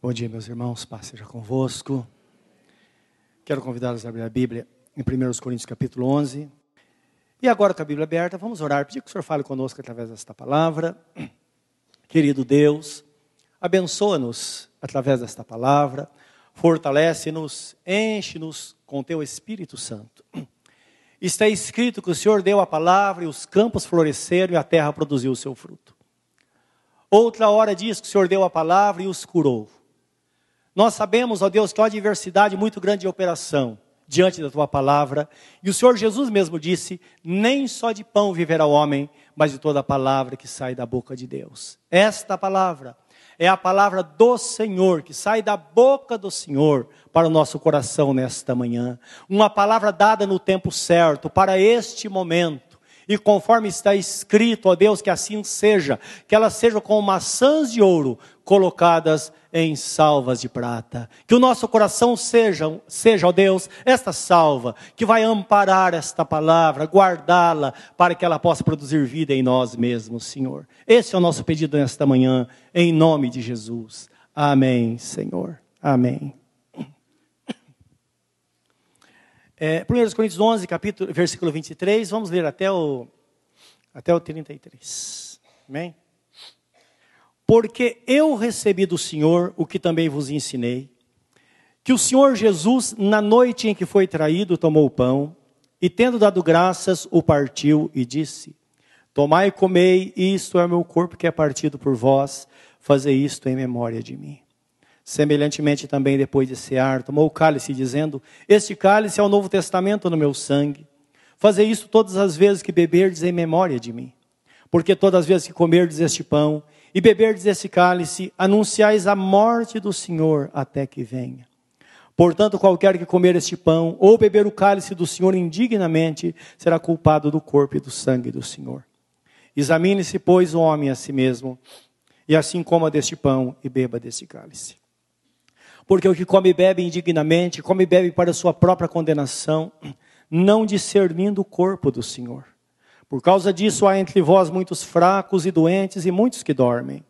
Bom dia, meus irmãos, paz seja convosco. Quero convidá-los a abrir a Bíblia em 1 Coríntios capítulo 11. E agora com a Bíblia aberta, vamos orar, pedir que o Senhor fale conosco através desta palavra. Querido Deus, abençoa-nos através desta palavra, fortalece-nos, enche-nos com teu Espírito Santo. Está escrito que o Senhor deu a palavra e os campos floresceram e a terra produziu o seu fruto. Outra hora diz que o Senhor deu a palavra e os curou. Nós sabemos, ó Deus, que há uma diversidade muito grande de operação diante da tua palavra. E o Senhor Jesus mesmo disse: Nem só de pão viverá o homem, mas de toda a palavra que sai da boca de Deus. Esta palavra é a palavra do Senhor, que sai da boca do Senhor para o nosso coração nesta manhã. Uma palavra dada no tempo certo, para este momento e conforme está escrito, ó Deus, que assim seja, que elas sejam como maçãs de ouro colocadas em salvas de prata. Que o nosso coração seja, seja, ó Deus, esta salva que vai amparar esta palavra, guardá-la para que ela possa produzir vida em nós mesmos, Senhor. Esse é o nosso pedido nesta manhã, em nome de Jesus. Amém, Senhor. Amém. É, 1 Coríntios 11, capítulo, versículo 23, vamos ler até o, até o 33. Amém? Porque eu recebi do Senhor o que também vos ensinei, que o Senhor Jesus, na noite em que foi traído, tomou o pão, e tendo dado graças, o partiu e disse: Tomai e comei, isto é o meu corpo que é partido por vós, fazei isto em memória de mim. Semelhantemente também depois de cear, tomou o cálice, dizendo: Este cálice é o novo testamento no meu sangue. Fazei isto todas as vezes que beberdes em memória de mim. Porque todas as vezes que comerdes este pão e beberdes este cálice, anunciais a morte do Senhor até que venha. Portanto, qualquer que comer este pão ou beber o cálice do Senhor indignamente, será culpado do corpo e do sangue do Senhor. Examine-se, pois, o homem a si mesmo, e assim coma deste pão e beba deste cálice. Porque o que come e bebe indignamente, come e bebe para sua própria condenação, não discernindo o corpo do Senhor. Por causa disso há entre vós muitos fracos e doentes e muitos que dormem.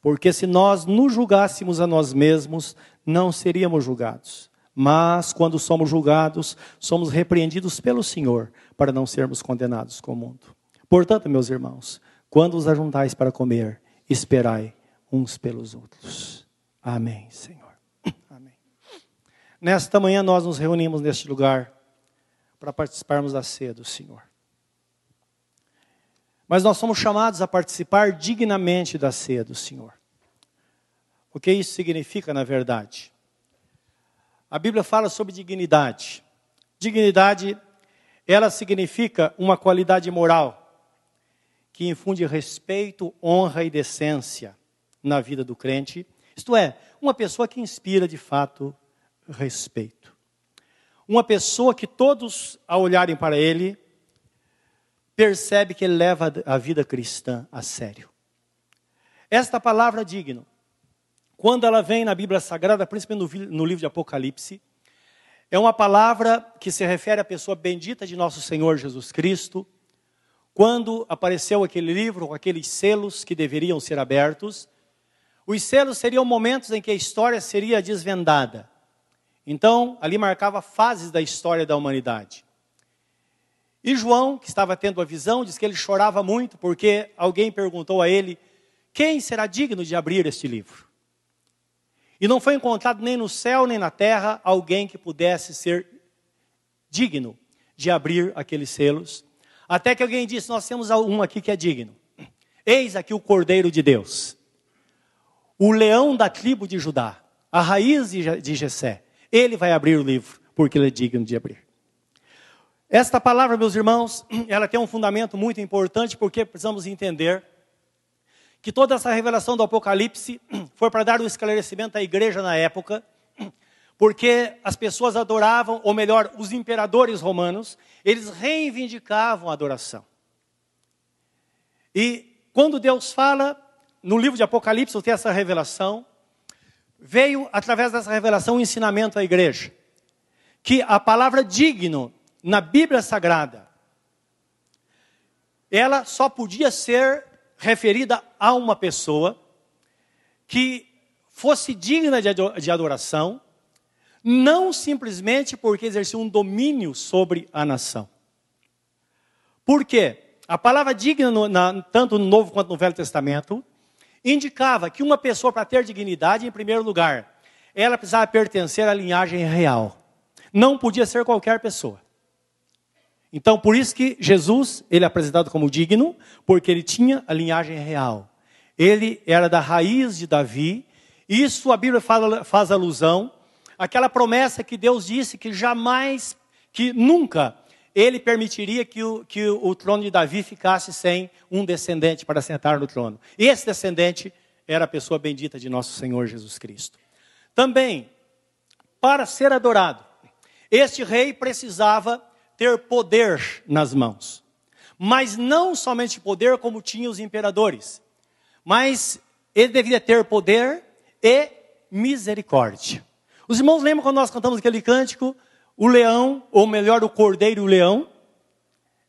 Porque se nós nos julgássemos a nós mesmos, não seríamos julgados. Mas quando somos julgados, somos repreendidos pelo Senhor, para não sermos condenados com o mundo. Portanto, meus irmãos, quando os ajuntais para comer, esperai uns pelos outros. Amém, Senhor. Nesta manhã nós nos reunimos neste lugar para participarmos da ceia do Senhor. Mas nós somos chamados a participar dignamente da ceia do Senhor. O que isso significa, na verdade? A Bíblia fala sobre dignidade. Dignidade, ela significa uma qualidade moral que infunde respeito, honra e decência na vida do crente. Isto é, uma pessoa que inspira de fato respeito. Uma pessoa que todos, ao olharem para ele, percebe que ele leva a vida cristã a sério. Esta palavra digno, quando ela vem na Bíblia Sagrada, principalmente no livro de Apocalipse, é uma palavra que se refere à pessoa bendita de nosso Senhor Jesus Cristo. Quando apareceu aquele livro com aqueles selos que deveriam ser abertos, os selos seriam momentos em que a história seria desvendada. Então, ali marcava fases da história da humanidade. E João, que estava tendo a visão, diz que ele chorava muito porque alguém perguntou a ele: quem será digno de abrir este livro? E não foi encontrado nem no céu nem na terra alguém que pudesse ser digno de abrir aqueles selos. Até que alguém disse: Nós temos um aqui que é digno. Eis aqui o Cordeiro de Deus, o leão da tribo de Judá, a raiz de Jessé. Ele vai abrir o livro, porque ele é digno de abrir. Esta palavra, meus irmãos, ela tem um fundamento muito importante, porque precisamos entender que toda essa revelação do Apocalipse foi para dar um esclarecimento à igreja na época, porque as pessoas adoravam, ou melhor, os imperadores romanos, eles reivindicavam a adoração. E quando Deus fala, no livro de Apocalipse, tem essa revelação, veio, através dessa revelação, um ensinamento à igreja. Que a palavra digno, na Bíblia Sagrada, ela só podia ser referida a uma pessoa que fosse digna de adoração, não simplesmente porque exercia um domínio sobre a nação. Por quê? A palavra digna, tanto no Novo quanto no Velho Testamento, indicava que uma pessoa, para ter dignidade, em primeiro lugar, ela precisava pertencer à linhagem real. Não podia ser qualquer pessoa. Então, por isso que Jesus, ele é apresentado como digno, porque ele tinha a linhagem real. Ele era da raiz de Davi. Isso a Bíblia fala, faz alusão àquela promessa que Deus disse que jamais, que nunca ele permitiria que o, que o trono de Davi ficasse sem um descendente para sentar no trono. Esse descendente era a pessoa bendita de nosso Senhor Jesus Cristo. Também, para ser adorado, este rei precisava ter poder nas mãos. Mas não somente poder como tinham os imperadores, mas ele deveria ter poder e misericórdia. Os irmãos lembram quando nós cantamos aquele cântico, o leão, ou melhor, o cordeiro e o leão?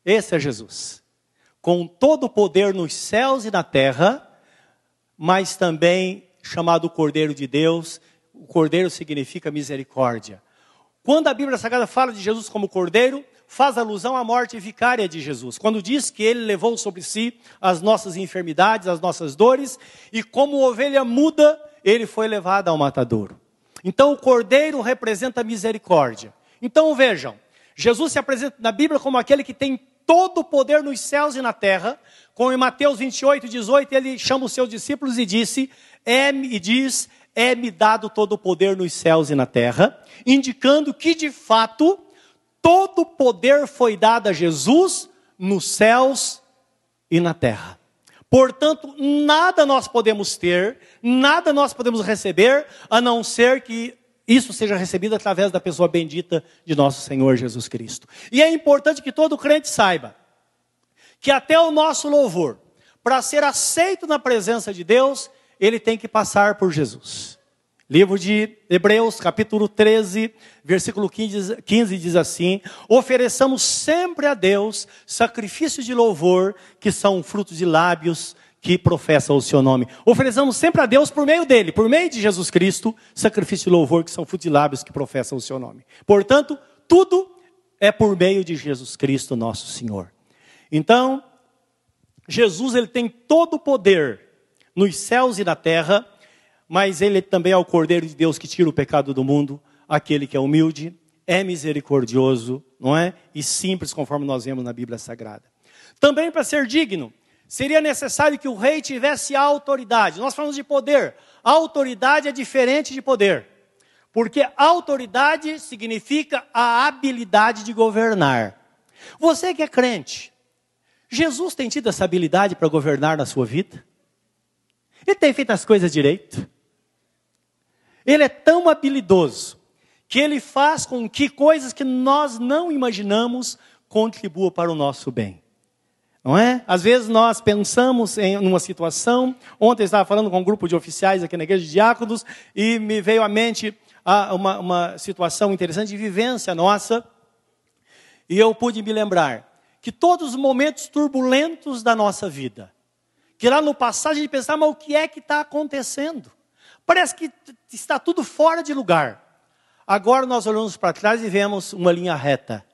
Esse é Jesus. Com todo o poder nos céus e na terra, mas também chamado Cordeiro de Deus. O cordeiro significa misericórdia. Quando a Bíblia Sagrada fala de Jesus como cordeiro, faz alusão à morte vicária de Jesus. Quando diz que ele levou sobre si as nossas enfermidades, as nossas dores, e como ovelha muda, ele foi levado ao matadouro. Então o cordeiro representa misericórdia. Então vejam, Jesus se apresenta na Bíblia como aquele que tem todo o poder nos céus e na terra. Com em Mateus 28, 18, ele chama os seus discípulos e disse: é, e diz: É-me dado todo o poder nos céus e na terra, indicando que de fato todo o poder foi dado a Jesus nos céus e na terra. Portanto, nada nós podemos ter, nada nós podemos receber, a não ser que isso seja recebido através da pessoa bendita de nosso Senhor Jesus Cristo. E é importante que todo crente saiba que até o nosso louvor, para ser aceito na presença de Deus, ele tem que passar por Jesus. Livro de Hebreus, capítulo 13, versículo 15, 15 diz assim: Ofereçamos sempre a Deus sacrifícios de louvor, que são frutos de lábios que professam o seu nome. Ofereçamos sempre a Deus por meio dele, por meio de Jesus Cristo, sacrifício e louvor que são lábios que professam o seu nome. Portanto, tudo é por meio de Jesus Cristo, nosso Senhor. Então, Jesus ele tem todo o poder nos céus e na terra, mas ele também é o Cordeiro de Deus que tira o pecado do mundo, aquele que é humilde, é misericordioso, não é? E simples, conforme nós vemos na Bíblia Sagrada. Também para ser digno, seria necessário que o rei tivesse autoridade. Nós falamos de poder. autoridade é diferente de poder. Porque autoridade significa a habilidade de governar. Você que é crente, Jesus tem tido essa habilidade para governar na sua vida? Ele tem feito as coisas direito? Ele é tão habilidoso que ele faz com que coisas que nós não imaginamos contribuam para o nosso bem. Não é? Às vezes nós pensamos em uma situação. Ontem eu estava falando com um grupo de oficiais aqui na igreja de diáconos e me veio à mente uma, uma situação interessante de vivência nossa. E eu pude me lembrar que todos os momentos turbulentos da nossa vida, que lá no passado a gente pensava, mas o que é que está acontecendo? Parece que está tudo fora de lugar. Agora nós olhamos para trás e vemos uma linha reta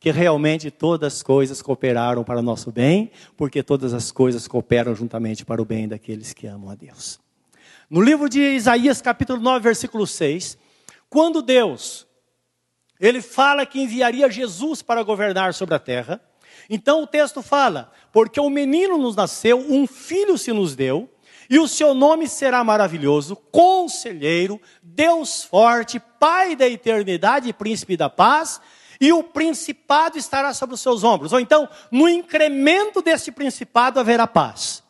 que realmente todas as coisas cooperaram para o nosso bem, porque todas as coisas cooperam juntamente para o bem daqueles que amam a Deus. No livro de Isaías, capítulo 9, versículo 6, quando Deus ele fala que enviaria Jesus para governar sobre a terra, então o texto fala: porque o menino nos nasceu, um filho se nos deu, e o seu nome será maravilhoso, conselheiro, Deus forte, Pai da eternidade e príncipe da paz e o principado estará sobre os seus ombros. Ou então, no incremento deste principado haverá paz.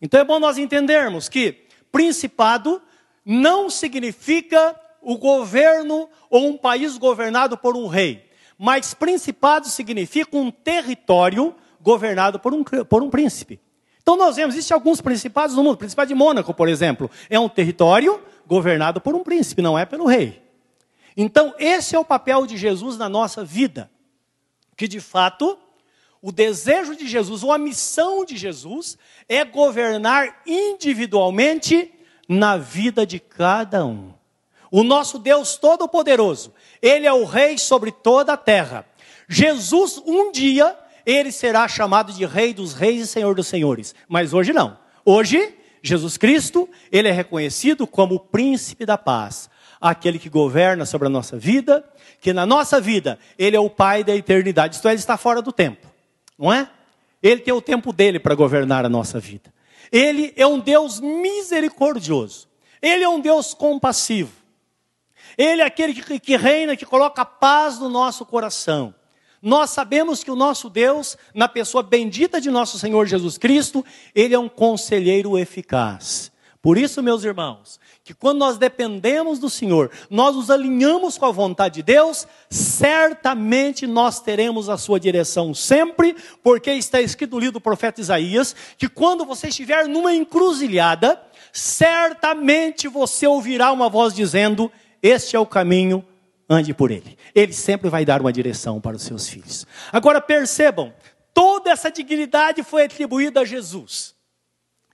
Então é bom nós entendermos que principado não significa o governo ou um país governado por um rei, mas principado significa um território governado por um, por um príncipe. Então nós vemos, existem alguns principados no mundo. O Principado de Mônaco, por exemplo, é um território governado por um príncipe, não é pelo rei. Então, esse é o papel de Jesus na nossa vida. Que de fato, o desejo de Jesus, ou a missão de Jesus, é governar individualmente na vida de cada um. O nosso Deus Todo-Poderoso, Ele é o Rei sobre toda a terra. Jesus, um dia, Ele será chamado de Rei dos Reis e Senhor dos Senhores. Mas hoje não. Hoje, Jesus Cristo, Ele é reconhecido como o Príncipe da Paz. Aquele que governa sobre a nossa vida, que na nossa vida, Ele é o Pai da eternidade. Isto é, Ele está fora do tempo. Não é? Ele tem o tempo dele para governar a nossa vida. Ele é um Deus misericordioso. Ele é um Deus compassivo. Ele é aquele que, que reina, que coloca paz no nosso coração. Nós sabemos que o nosso Deus, na pessoa bendita de nosso Senhor Jesus Cristo, ele é um conselheiro eficaz. Por isso, meus irmãos, que quando nós dependemos do Senhor, nós nos alinhamos com a vontade de Deus, certamente nós teremos a sua direção sempre, porque está escrito no livro do profeta Isaías, que quando você estiver numa encruzilhada, certamente você ouvirá uma voz dizendo: este é o caminho, ande por ele. Ele sempre vai dar uma direção para os seus filhos. Agora percebam, toda essa dignidade foi atribuída a Jesus.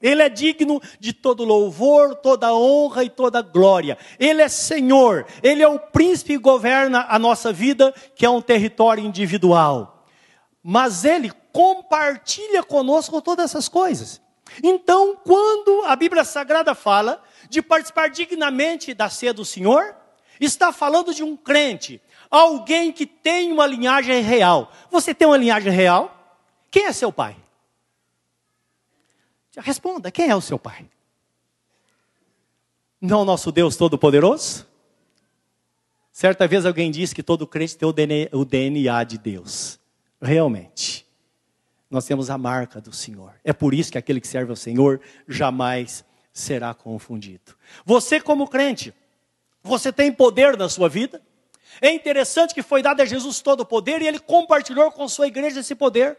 Ele é digno de todo louvor, toda honra e toda glória. Ele é Senhor, Ele é o príncipe que governa a nossa vida, que é um território individual. Mas Ele compartilha conosco todas essas coisas. Então, quando a Bíblia Sagrada fala de participar dignamente da ceia do Senhor, está falando de um crente, alguém que tem uma linhagem real. Você tem uma linhagem real? Quem é seu pai? Responda, quem é o seu pai? Não o nosso Deus Todo-Poderoso? Certa vez alguém disse que todo crente tem o DNA de Deus. Realmente. Nós temos a marca do Senhor. É por isso que aquele que serve ao Senhor jamais será confundido. Você, como crente, você tem poder na sua vida. É interessante que foi dado a Jesus todo o poder e ele compartilhou com sua igreja esse poder.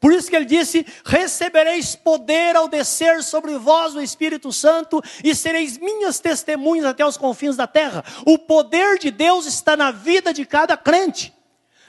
Por isso que ele disse: Recebereis poder ao descer sobre vós o Espírito Santo e sereis minhas testemunhas até os confins da terra. O poder de Deus está na vida de cada crente.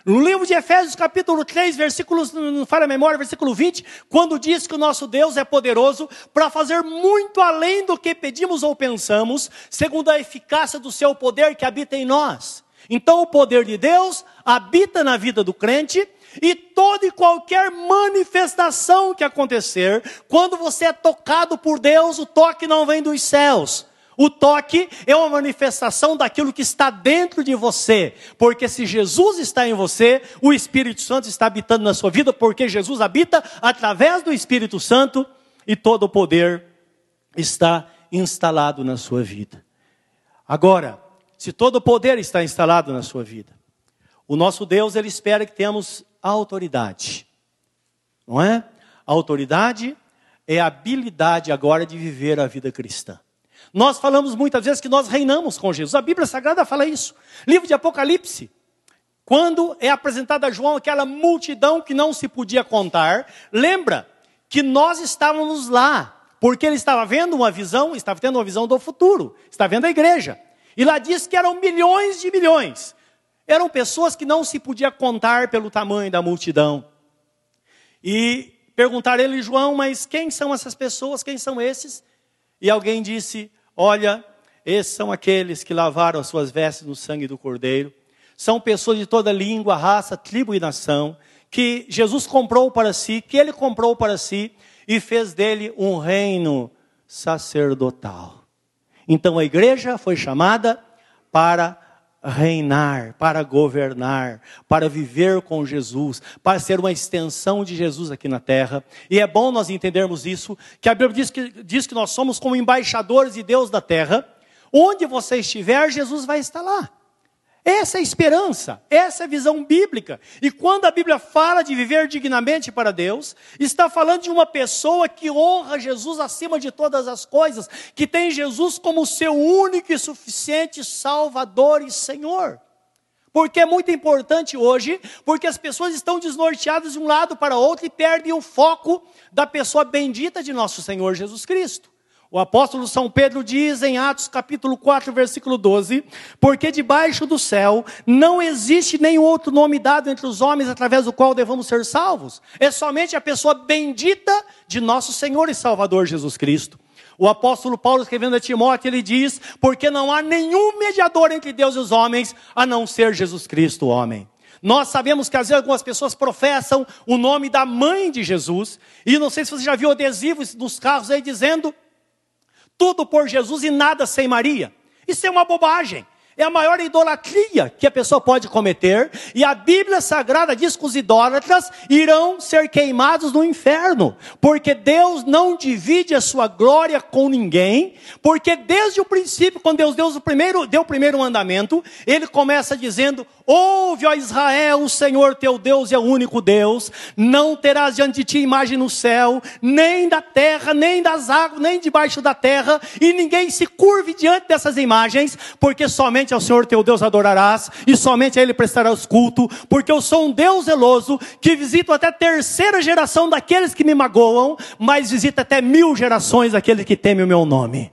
No livro de Efésios, capítulo 3, versículos, não falha a memória, versículo 20, quando diz que o nosso Deus é poderoso para fazer muito além do que pedimos ou pensamos, segundo a eficácia do seu poder que habita em nós. Então, o poder de Deus habita na vida do crente, e toda e qualquer manifestação que acontecer, quando você é tocado por Deus, o toque não vem dos céus, o toque é uma manifestação daquilo que está dentro de você, porque se Jesus está em você, o Espírito Santo está habitando na sua vida, porque Jesus habita através do Espírito Santo e todo o poder está instalado na sua vida. Agora, se todo o poder está instalado na sua vida, o nosso Deus ele espera que tenhamos autoridade. Não é? A autoridade é a habilidade agora de viver a vida cristã. Nós falamos muitas vezes que nós reinamos com Jesus. A Bíblia Sagrada fala isso. Livro de Apocalipse. Quando é apresentada a João aquela multidão que não se podia contar, lembra que nós estávamos lá, porque ele estava vendo uma visão, estava tendo uma visão do futuro, estava vendo a igreja. E lá diz que eram milhões de milhões. Eram pessoas que não se podia contar pelo tamanho da multidão. E perguntaram ele, João, mas quem são essas pessoas? Quem são esses? E alguém disse: Olha, esses são aqueles que lavaram as suas vestes no sangue do Cordeiro. São pessoas de toda língua, raça, tribo e nação, que Jesus comprou para si, que ele comprou para si e fez dele um reino sacerdotal. Então a igreja foi chamada para reinar, para governar, para viver com Jesus, para ser uma extensão de Jesus aqui na terra. E é bom nós entendermos isso, que a Bíblia diz que, diz que nós somos como embaixadores de Deus da terra. Onde você estiver, Jesus vai estar lá. Essa é a esperança, essa é a visão bíblica. E quando a Bíblia fala de viver dignamente para Deus, está falando de uma pessoa que honra Jesus acima de todas as coisas, que tem Jesus como seu único e suficiente Salvador e Senhor. Porque é muito importante hoje, porque as pessoas estão desnorteadas de um lado para outro e perdem o foco da pessoa bendita de nosso Senhor Jesus Cristo. O apóstolo São Pedro diz em Atos capítulo 4, versículo 12: Porque debaixo do céu não existe nenhum outro nome dado entre os homens através do qual devamos ser salvos. É somente a pessoa bendita de nosso Senhor e Salvador Jesus Cristo. O apóstolo Paulo, escrevendo a Timóteo, ele diz: Porque não há nenhum mediador entre Deus e os homens, a não ser Jesus Cristo, o homem. Nós sabemos que às vezes algumas pessoas professam o nome da mãe de Jesus, e não sei se você já viu adesivos nos carros aí dizendo: tudo por Jesus e nada sem Maria. Isso é uma bobagem é a maior idolatria que a pessoa pode cometer, e a Bíblia Sagrada diz que os idólatras irão ser queimados no inferno, porque Deus não divide a sua glória com ninguém, porque desde o princípio, quando Deus deu o primeiro, deu o primeiro mandamento, ele começa dizendo: Ouve, ó Israel, o Senhor teu Deus é o único Deus, não terás diante de ti imagem no céu, nem da terra, nem das águas, nem debaixo da terra, e ninguém se curve diante dessas imagens, porque somente ao Senhor teu Deus adorarás, e somente a Ele prestarás culto, porque eu sou um Deus zeloso, que visito até a terceira geração daqueles que me magoam, mas visita até mil gerações daqueles que temem o meu nome.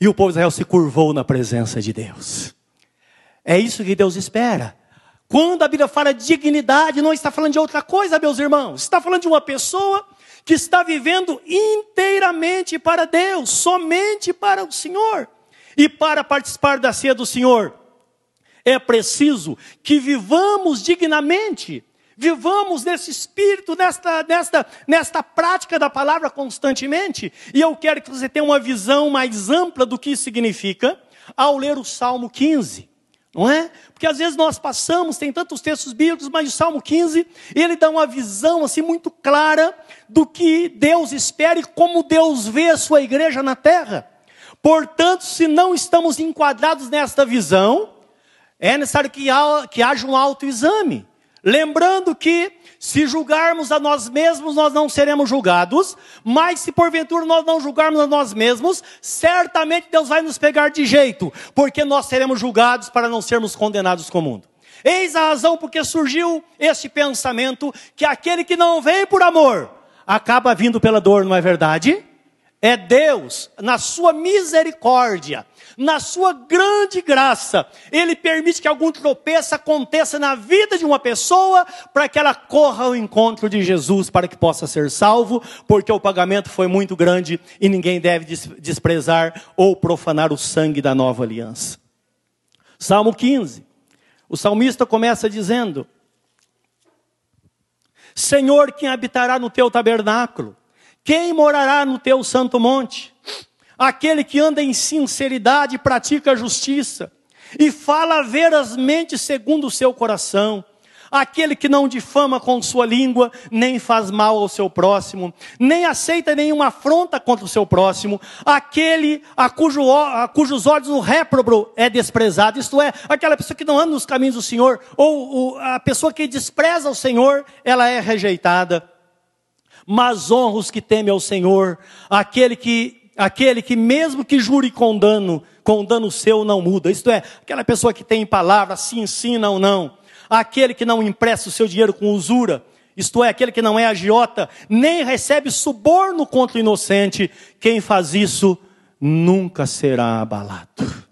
E o povo de Israel se curvou na presença de Deus. É isso que Deus espera. Quando a Bíblia fala de dignidade, não está falando de outra coisa, meus irmãos. Está falando de uma pessoa que está vivendo inteiramente para Deus, somente para o Senhor. E para participar da ceia do Senhor, é preciso que vivamos dignamente, vivamos nesse espírito, nesta, nesta, nesta prática da palavra constantemente. E eu quero que você tenha uma visão mais ampla do que isso significa ao ler o Salmo 15 não é? Porque às vezes nós passamos, tem tantos textos bíblicos, mas o Salmo 15, ele dá uma visão assim muito clara do que Deus espera e como Deus vê a sua igreja na terra. Portanto, se não estamos enquadrados nesta visão, é necessário que, haja um autoexame. Lembrando que se julgarmos a nós mesmos, nós não seremos julgados, mas se porventura nós não julgarmos a nós mesmos, certamente Deus vai nos pegar de jeito, porque nós seremos julgados para não sermos condenados com o mundo. Eis a razão porque surgiu esse pensamento que aquele que não vem por amor acaba vindo pela dor, não é verdade? É Deus, na sua misericórdia, na sua grande graça, Ele permite que algum tropeço aconteça na vida de uma pessoa, para que ela corra ao encontro de Jesus, para que possa ser salvo, porque o pagamento foi muito grande e ninguém deve desprezar ou profanar o sangue da nova aliança. Salmo 15. O salmista começa dizendo: Senhor, quem habitará no teu tabernáculo? Quem morará no teu santo monte? aquele que anda em sinceridade, pratica a justiça e fala verazmente segundo o seu coração. Aquele que não difama com sua língua, nem faz mal ao seu próximo, nem aceita nenhuma afronta contra o seu próximo, aquele a, cujo, a cujos olhos o réprobo é desprezado, isto é, aquela pessoa que não anda nos caminhos do Senhor, ou, ou a pessoa que despreza o Senhor, ela é rejeitada. Mas honra os que temem ao Senhor, aquele que aquele que mesmo que jure com dano, com dano seu não muda. Isto é, aquela pessoa que tem palavra, se ensina ou não. Aquele que não empresta o seu dinheiro com usura. Isto é, aquele que não é agiota, nem recebe suborno contra o inocente. Quem faz isso nunca será abalado.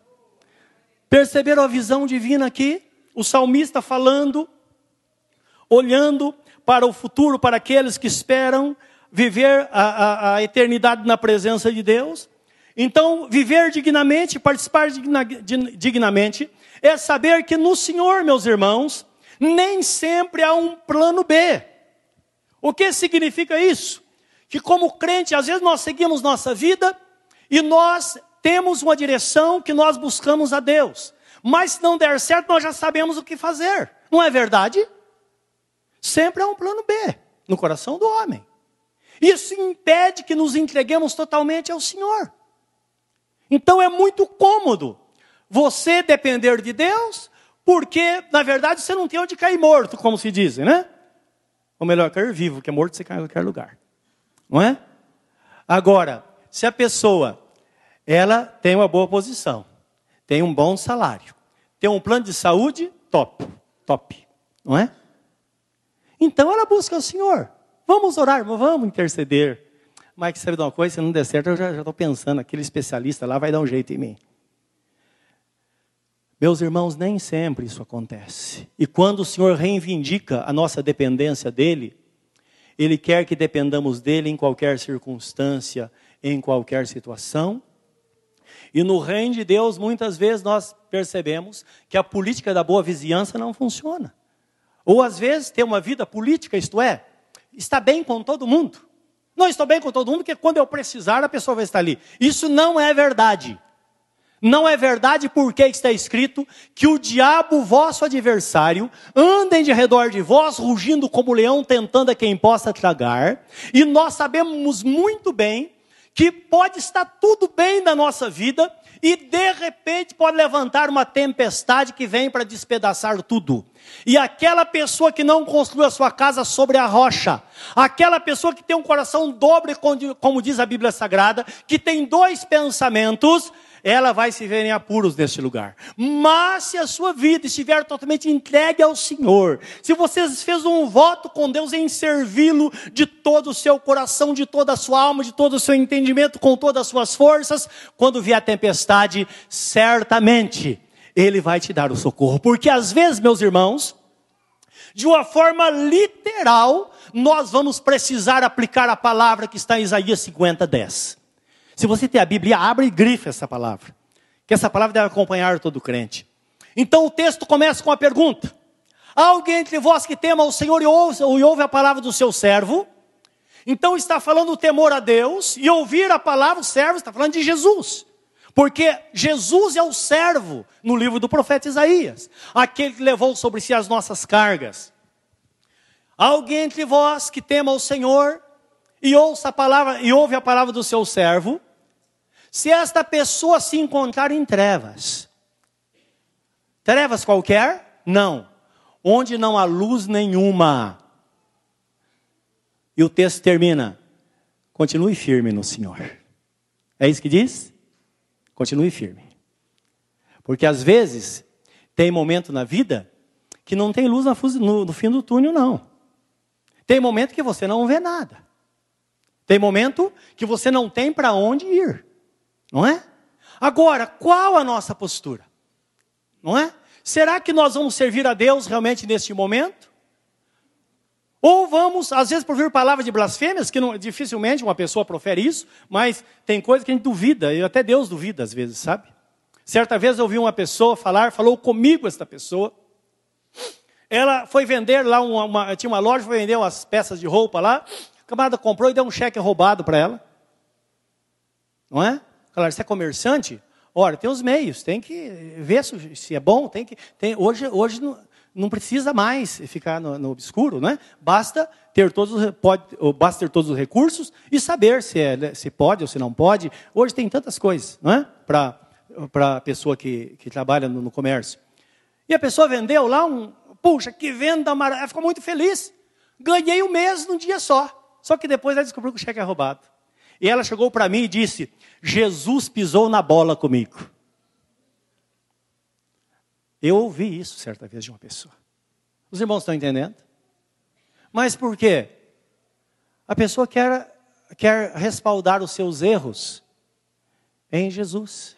Perceberam a visão divina aqui? O salmista falando, olhando para o futuro, para aqueles que esperam viver a, a, a eternidade na presença de Deus. Então, viver dignamente, participar digna, dignamente, é saber que no Senhor, meus irmãos, nem sempre há um plano B. O que significa isso? Que como crente, às vezes nós seguimos nossa vida e nós temos uma direção que nós buscamos a Deus. Mas se não der certo, nós já sabemos o que fazer. Não é verdade? Sempre há um plano B no coração do homem. Isso impede que nos entreguemos totalmente ao Senhor. Então é muito cômodo você depender de Deus, porque na verdade você não tem onde cair morto, como se diz, né? Ou melhor, cair vivo, porque morto você cai em qualquer lugar. Não é? Agora, se a pessoa ela tem uma boa posição, tem um bom salário, tem um plano de saúde top, top, não é? Então ela busca o Senhor. Vamos orar, vamos interceder. Mas sabe de uma coisa? Se não der certo, eu já estou pensando, aquele especialista lá vai dar um jeito em mim. Meus irmãos, nem sempre isso acontece. E quando o Senhor reivindica a nossa dependência dele, ele quer que dependamos dele em qualquer circunstância, em qualquer situação. E no reino de Deus, muitas vezes nós percebemos que a política da boa vizinhança não funciona. Ou às vezes ter uma vida política, isto é, está bem com todo mundo. Não estou bem com todo mundo, porque quando eu precisar, a pessoa vai estar ali. Isso não é verdade. Não é verdade porque está escrito que o diabo, vosso adversário, anda de redor de vós, rugindo como leão, tentando a quem possa tragar. E nós sabemos muito bem que pode estar tudo bem na nossa vida e de repente pode levantar uma tempestade que vem para despedaçar tudo. E aquela pessoa que não construiu a sua casa sobre a rocha, aquela pessoa que tem um coração dobre, como diz a Bíblia Sagrada, que tem dois pensamentos, ela vai se ver em apuros neste lugar. Mas se a sua vida estiver totalmente entregue ao Senhor, se você fez um voto com Deus em servi-lo de todo o seu coração, de toda a sua alma, de todo o seu entendimento, com todas as suas forças, quando vier a tempestade, certamente Ele vai te dar o socorro. Porque às vezes, meus irmãos, de uma forma literal, nós vamos precisar aplicar a palavra que está em Isaías 50, 10. Se você tem a Bíblia, abre e grife essa palavra. Que essa palavra deve acompanhar todo crente. Então o texto começa com a pergunta: Há alguém entre vós que tema o Senhor e ouve, e ouve a palavra do seu servo? Então está falando o temor a Deus e ouvir a palavra, o servo está falando de Jesus. Porque Jesus é o servo no livro do profeta Isaías, aquele que levou sobre si as nossas cargas. Há alguém entre vós que tema o Senhor e ouça a palavra e ouve a palavra do seu servo, se esta pessoa se encontrar em trevas, trevas qualquer? Não. Onde não há luz nenhuma. E o texto termina: continue firme no Senhor. É isso que diz? Continue firme. Porque às vezes tem momento na vida que não tem luz no, fim do túnel, não. Tem momento que você não vê nada. Tem momento que você não tem para onde ir, não é? Agora, qual a nossa postura? Não é? Será que nós vamos servir a Deus realmente neste momento? Ou vamos, às vezes, por vir palavras de blasfêmias, que não, dificilmente uma pessoa profere isso, mas tem coisa que a gente duvida, e até Deus duvida às vezes, sabe? Certa vez eu ouvi uma pessoa falar, falou comigo esta pessoa. Ela foi vender lá, uma, uma, tinha uma loja, foi vender umas peças de roupa lá. O camarada comprou e deu um cheque roubado para ela. Não é? Claro, você é comerciante? Olha, tem os meios, tem que ver se é bom, tem que. Tem, hoje hoje não, não precisa mais ficar no, no obscuro, não é? Basta ter todos, pode, basta ter todos os recursos e saber se, é, se pode ou se não pode. Hoje tem tantas coisas, não é? Para a pessoa que, que trabalha no, no, comércio. E a pessoa vendeu lá um. Puxa, que venda maravilhosa. Ficou muito feliz. Ganhei um mês num dia só. Só que depois ela descobriu que o cheque é roubado. E ela chegou para mim e disse: Jesus pisou na bola comigo. Eu ouvi isso certa vez de uma pessoa. Os irmãos estão entendendo? Mas por quê? A pessoa quer, quer respaldar os seus erros em Jesus.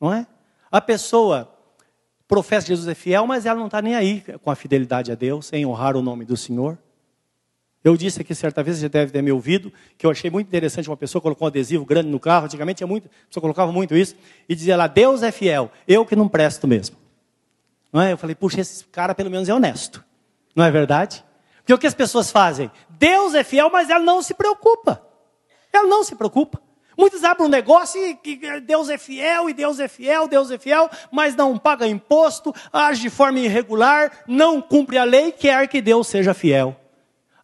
Não é? A pessoa professa que Jesus é fiel, mas ela não está nem aí com a fidelidade a Deus, em honrar o nome do Senhor. Eu disse aqui certa vez, você deve ter me ouvido, que eu achei muito interessante, uma pessoa colocou um adesivo grande no carro, antigamente tinha muito, a pessoa colocava muito isso, e dizia lá, Deus é fiel, eu que não presto mesmo. Não é? Eu falei, puxa, esse cara pelo menos é honesto. Não é verdade? Porque o que as pessoas fazem? Deus é fiel, mas ela não se preocupa. Ela não se preocupa. Muitos abrem um negócio e que Deus é fiel, e Deus é fiel, Deus é fiel, mas não paga imposto, age de forma irregular, não cumpre a lei, quer que Deus seja fiel.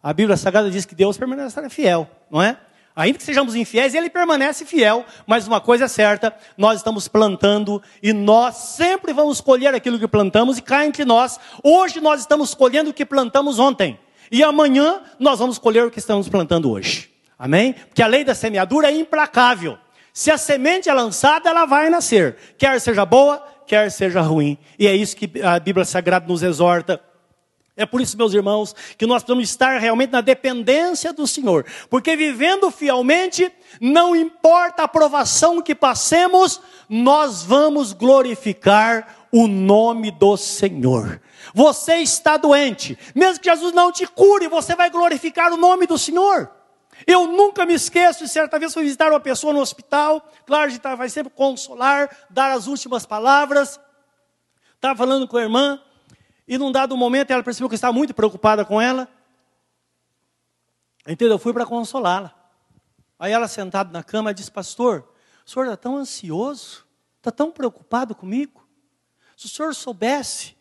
A Bíblia Sagrada diz que Deus permanecerá fiel, não é? Ainda que sejamos infiéis, ele permanece fiel. Mas uma coisa é certa, nós estamos plantando e nós sempre vamos colher aquilo que plantamos e cá entre nós. Hoje nós estamos colhendo o que plantamos ontem. E amanhã nós vamos colher o que estamos plantando hoje. Amém? Porque a lei da semeadura é implacável. Se a semente é lançada, ela vai nascer. Quer seja boa, quer seja ruim. E é isso que a Bíblia Sagrada nos exorta é por isso, meus irmãos, que nós precisamos estar realmente na dependência do Senhor. Porque vivendo fielmente, não importa a provação que passemos, nós vamos glorificar o nome do Senhor. Você está doente, mesmo que Jesus não te cure, você vai glorificar o nome do Senhor. Eu nunca me esqueço de certa vez fui visitar uma pessoa no hospital, claro, a gente vai sempre consolar, dar as últimas palavras. Estava falando com a irmã, e num dado momento ela percebeu que eu estava muito preocupada com ela. Entendeu? Eu fui para consolá-la. Aí ela sentada na cama disse, pastor, o senhor está tão ansioso, está tão preocupado comigo. Se o senhor soubesse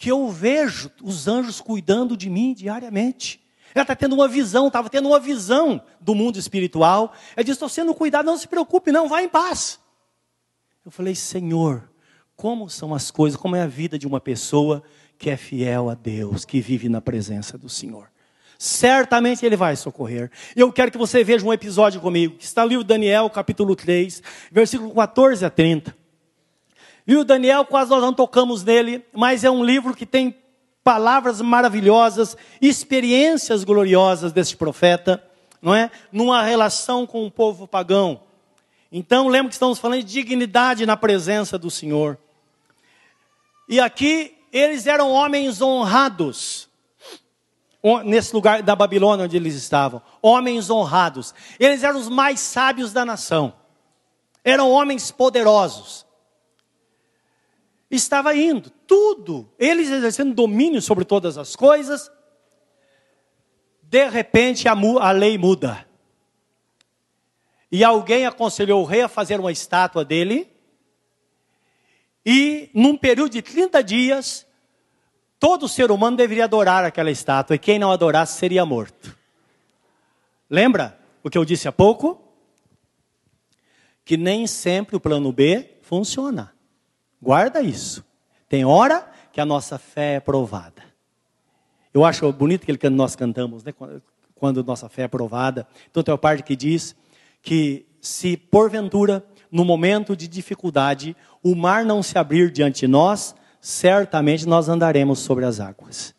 que eu vejo os anjos cuidando de mim diariamente. Ela está tendo uma visão, estava tendo uma visão do mundo espiritual. Ela disse: Estou sendo cuidado, não se preocupe, não, vá em paz. Eu falei: Senhor, como são as coisas, como é a vida de uma pessoa que é fiel a Deus, que vive na presença do Senhor. Certamente Ele vai socorrer. Eu quero que você veja um episódio comigo, que está no livro Daniel, capítulo 3, versículo 14 a 30. Viu, Daniel, quase nós não tocamos nele, mas é um livro que tem palavras maravilhosas, experiências gloriosas deste profeta, não é? Numa relação com o povo pagão. Então, lembra que estamos falando de dignidade na presença do Senhor. E aqui, eles eram homens honrados. Nesse lugar da Babilônia onde eles estavam. Homens honrados. Eles eram os mais sábios da nação. Eram homens poderosos estava indo, tudo, eles exercendo domínio sobre todas as coisas. De repente a, a lei muda. E alguém aconselhou o rei a fazer uma estátua dele. E num período de 30 dias, todo ser humano deveria adorar aquela estátua. E quem não adorasse seria morto. Lembra o que eu disse há pouco? Que nem sempre o plano B funciona. Guarda isso. Tem hora que a nossa fé é provada. Eu acho bonito aquele que nós cantamos, né? quando nossa fé é provada. Então tem uma parte que diz que se porventura, no momento de dificuldade, o mar não se abrir diante de nós, certamente nós andaremos sobre as águas.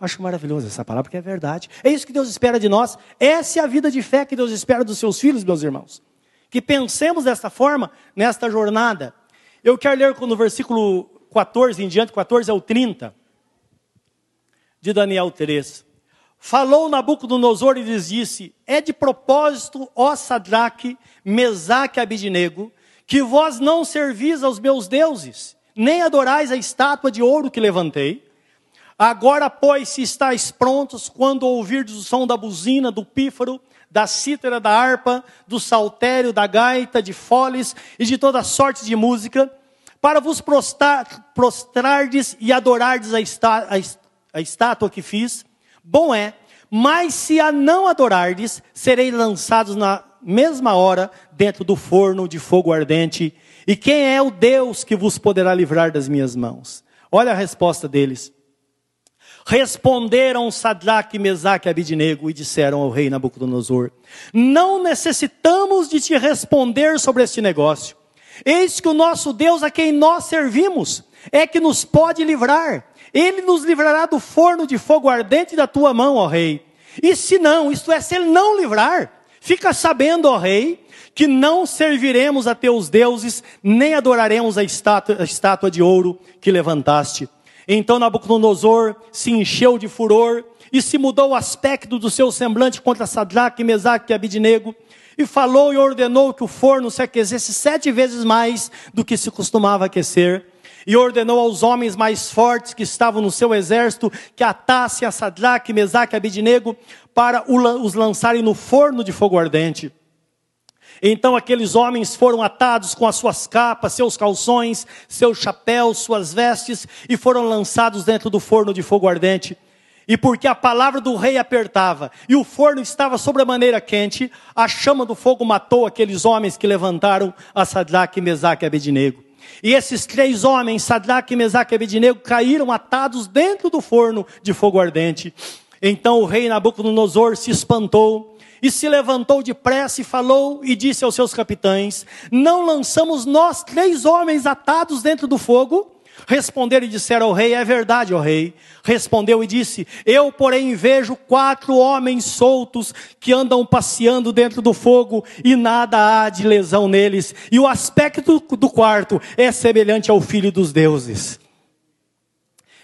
Acho maravilhoso essa palavra, porque é verdade. É isso que Deus espera de nós. Essa é a vida de fé que Deus espera dos seus filhos, meus irmãos. Que pensemos desta forma nesta jornada. Eu quero ler no versículo 14 em diante, 14 ao 30, de Daniel 3. Falou Nabucodonosor e lhes disse: É de propósito, ó Sadraque, Mesaque e Abidinego, que vós não servis aos meus deuses, nem adorais a estátua de ouro que levantei. Agora, pois, se estáis prontos, quando ouvirdes o som da buzina, do pífaro, da cítara, da harpa, do saltério, da gaita, de foles e de toda sorte de música, para vos prostrar, prostrardes e adorardes a, está, a, a estátua que fiz, bom é, mas se a não adorardes, serei lançados na mesma hora dentro do forno de fogo ardente. E quem é o Deus que vos poderá livrar das minhas mãos? Olha a resposta deles. Responderam Sadraque, Mesaque e Abidinego e disseram ao rei Nabucodonosor: Não necessitamos de te responder sobre este negócio. Eis que o nosso Deus, a quem nós servimos, é que nos pode livrar. Ele nos livrará do forno de fogo ardente da tua mão, ó rei. E se não, isto é, se ele não livrar, fica sabendo, ó rei, que não serviremos a teus deuses, nem adoraremos a estátua, a estátua de ouro que levantaste. Então Nabucodonosor se encheu de furor e se mudou o aspecto do seu semblante contra Sadraque, Mesaque e Abidnego, e falou e ordenou que o forno se aquecesse sete vezes mais do que se costumava aquecer, e ordenou aos homens mais fortes que estavam no seu exército que atassem a Sadraque, Mesaque e Abidnego para os lançarem no forno de fogo ardente. Então aqueles homens foram atados com as suas capas, seus calções, seus chapéus, suas vestes e foram lançados dentro do forno de fogo ardente. E porque a palavra do rei apertava e o forno estava sobre a maneira quente, a chama do fogo matou aqueles homens que levantaram a Sadraque, Mesaque e Abednego. E esses três homens, Sadraque, Mesaque e Abednego, caíram atados dentro do forno de fogo ardente. Então o rei Nabucodonosor se espantou e se levantou depressa e falou e disse aos seus capitães: Não lançamos nós três homens atados dentro do fogo? Responderam e disseram ao rei: É verdade, ó rei. Respondeu e disse: Eu, porém, vejo quatro homens soltos que andam passeando dentro do fogo e nada há de lesão neles. E o aspecto do quarto é semelhante ao filho dos deuses.